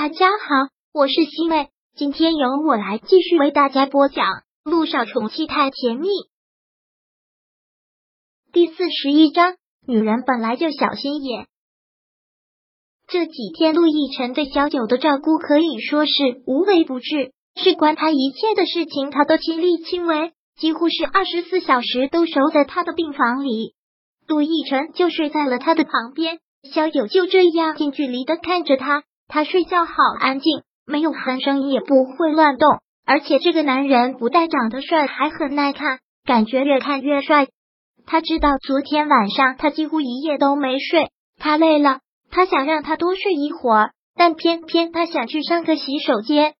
大家好，我是西妹，今天由我来继续为大家播讲《陆少宠妻太甜蜜》第四十一章。女人本来就小心眼。这几天，陆亦辰对小九的照顾可以说是无微不至，事关他一切的事情，他都亲力亲为，几乎是二十四小时都守在他的病房里。陆亦辰就睡在了他的旁边，小九就这样近距离的看着他。他睡觉好安静，没有鼾声，也不会乱动。而且这个男人不但长得帅，还很耐看，感觉越看越帅。他知道昨天晚上他几乎一夜都没睡，他累了，他想让他多睡一会儿，但偏偏他想去上个洗手间。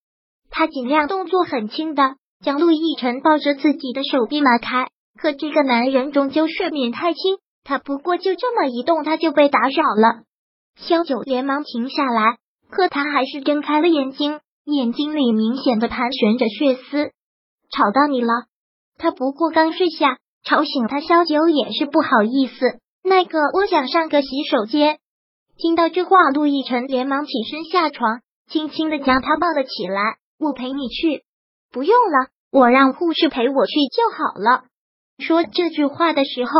他尽量动作很轻的将陆亦辰抱着自己的手臂拉开，可这个男人终究睡眠太轻，他不过就这么一动，他就被打扰了。萧九连忙停下来。可他还是睁开了眼睛，眼睛里明显的盘旋着血丝。吵到你了？他不过刚睡下，吵醒他，萧九也是不好意思。那个，我想上个洗手间。听到这话，陆亦辰连忙起身下床，轻轻的将他抱了起来。我陪你去。不用了，我让护士陪我去就好了。说这句话的时候，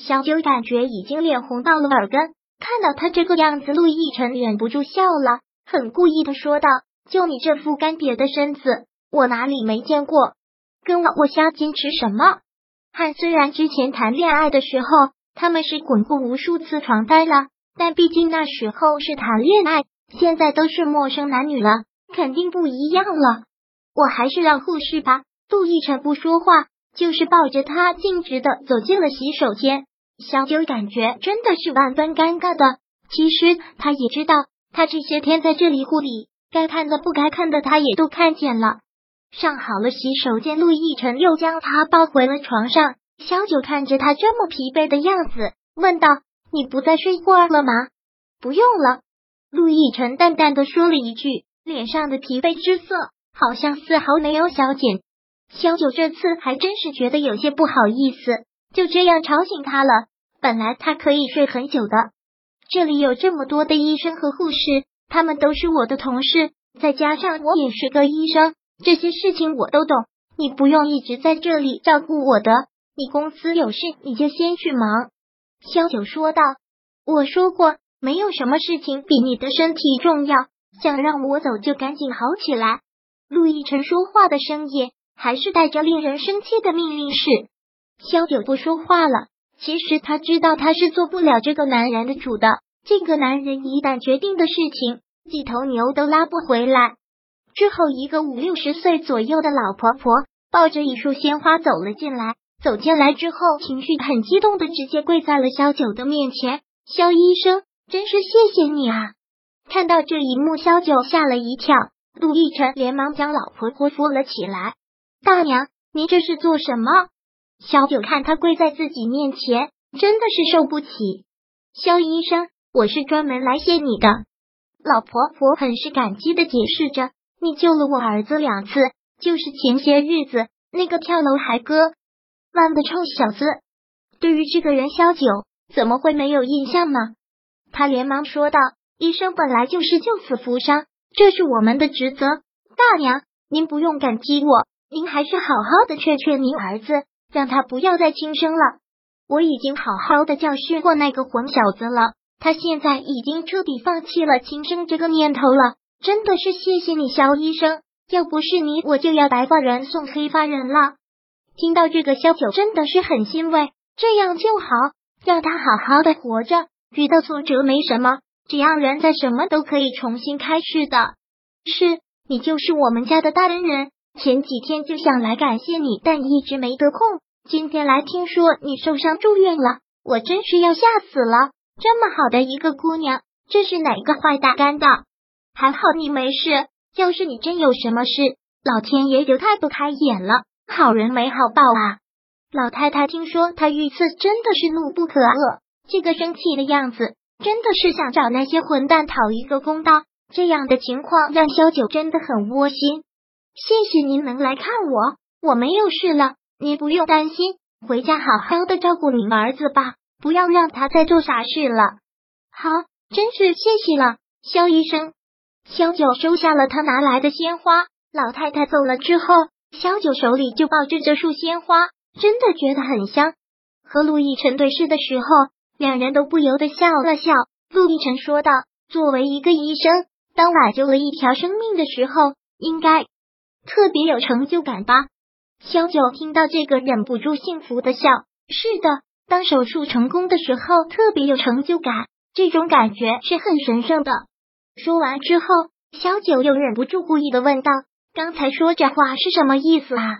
小九感觉已经脸红到了耳根。看到他这个样子，陆亦辰忍不住笑了。很故意的说道：“就你这副干瘪的身子，我哪里没见过？跟我我瞎矜持什么？汉虽然之前谈恋爱的时候，他们是滚过无数次床单了，但毕竟那时候是谈恋爱，现在都是陌生男女了，肯定不一样了。我还是让护士吧。”杜奕辰不说话，就是抱着他径直的走进了洗手间。小九感觉真的是万分尴尬的，其实他也知道。他这些天在这里护理，该看的不该看的他也都看见了。上好了洗手间，陆亦辰又将他抱回了床上。小九看着他这么疲惫的样子，问道：“你不再睡会了吗？”“不用了。”陆亦辰淡淡的说了一句，脸上的疲惫之色好像丝毫没有消减。小九这次还真是觉得有些不好意思，就这样吵醒他了。本来他可以睡很久的。这里有这么多的医生和护士，他们都是我的同事，再加上我也是个医生，这些事情我都懂。你不用一直在这里照顾我的，你公司有事你就先去忙。”萧九说道。“我说过，没有什么事情比你的身体重要。想让我走就赶紧好起来。”陆亦辰说话的声音还是带着令人生气的命令式。萧九不说话了。其实他知道他是做不了这个男人的主的。这个男人一旦决定的事情，几头牛都拉不回来。之后，一个五六十岁左右的老婆婆抱着一束鲜花走了进来。走进来之后，情绪很激动的直接跪在了萧九的面前。萧医生，真是谢谢你啊！看到这一幕，萧九吓了一跳。陆亦辰连忙将老婆婆扶了起来。大娘，您这是做什么？萧九看他跪在自己面前，真的是受不起。萧医生，我是专门来谢你的。老婆婆很是感激的解释着：“你救了我儿子两次，就是前些日子那个跳楼还割腕的臭小子。”对于这个人，萧九怎么会没有印象呢？他连忙说道：“医生本来就是救死扶伤，这是我们的职责。大娘，您不用感激我，您还是好好的劝劝您儿子。”让他不要再轻生了。我已经好好的教训过那个混小子了，他现在已经彻底放弃了轻生这个念头了。真的是谢谢你，肖医生，要不是你，我就要白发人送黑发人了。听到这个，萧九真的是很欣慰，这样就好，让他好好的活着。遇到挫折没什么，只要人在，什么都可以重新开始的。是你就是我们家的大恩人，前几天就想来感谢你，但一直没得空。今天来听说你受伤住院了，我真是要吓死了！这么好的一个姑娘，这是哪个坏蛋干的？还好你没事，要是你真有什么事，老天爷就太不开眼了。好人没好报啊！老太太听说他遇刺，真的是怒不可遏，这个生气的样子，真的是想找那些混蛋讨一个公道。这样的情况让萧九真的很窝心。谢谢您能来看我，我没有事了。你不用担心，回家好好的照顾你儿子吧，不要让他再做傻事了。好，真是谢谢了，肖医生。肖九收下了他拿来的鲜花。老太太走了之后，肖九手里就抱着这束鲜花，真的觉得很香。和陆亦辰对视的时候，两人都不由得笑了笑。陆亦辰说道：“作为一个医生，当挽救了一条生命的时候，应该特别有成就感吧？”萧九听到这个，忍不住幸福的笑。是的，当手术成功的时候，特别有成就感，这种感觉是很神圣的。说完之后，萧九又忍不住故意的问道：“刚才说这话是什么意思啊？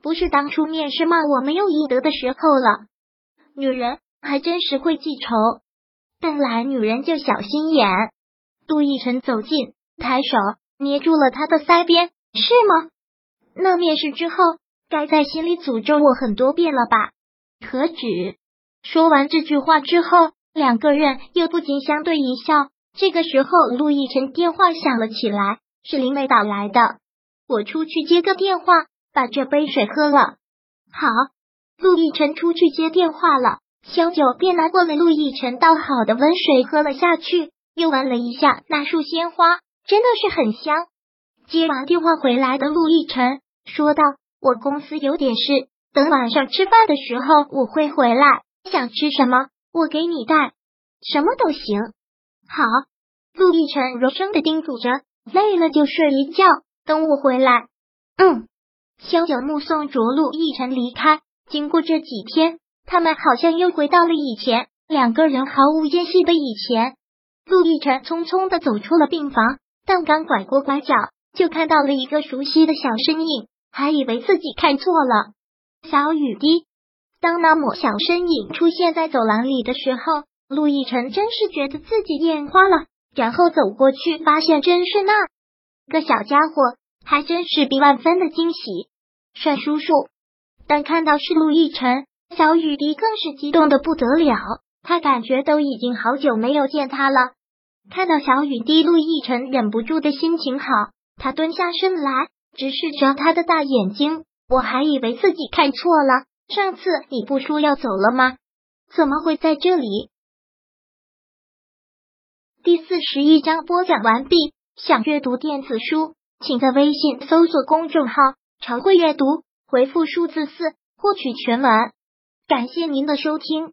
不是当初面试骂我没有医德的时候了？女人还真是会记仇，本来女人就小心眼。”杜奕晨走近，抬手捏住了他的腮边：“是吗？那面试之后。”该在心里诅咒我很多遍了吧？何止！说完这句话之后，两个人又不禁相对一笑。这个时候，陆亦辰电话响了起来，是林美打来的。我出去接个电话，把这杯水喝了。好，陆亦辰出去接电话了，萧九便拿过了陆亦辰倒好的温水喝了下去，又闻了一下那束鲜花，真的是很香。接完电话回来的陆亦辰说道。我公司有点事，等晚上吃饭的时候我会回来。想吃什么，我给你带，什么都行。好，陆亦辰柔声的叮嘱着，累了就睡一觉，等我回来。嗯，萧九目送着陆亦辰离开。经过这几天，他们好像又回到了以前，两个人毫无间隙的以前。陆亦辰匆匆的走出了病房，但刚拐过拐角，就看到了一个熟悉的小身影。还以为自己看错了，小雨滴。当那抹小身影出现在走廊里的时候，陆亦辰真是觉得自己眼花了。然后走过去，发现真是那个小家伙，还真是比万分的惊喜。帅叔叔，但看到是陆亦辰，小雨滴更是激动的不得了。他感觉都已经好久没有见他了。看到小雨滴，陆亦辰忍不住的心情好，他蹲下身来。直视着他的大眼睛，我还以为自己看错了。上次你不说要走了吗？怎么会在这里？第四十一章播讲完毕。想阅读电子书，请在微信搜索公众号“常会阅读”，回复数字四获取全文。感谢您的收听。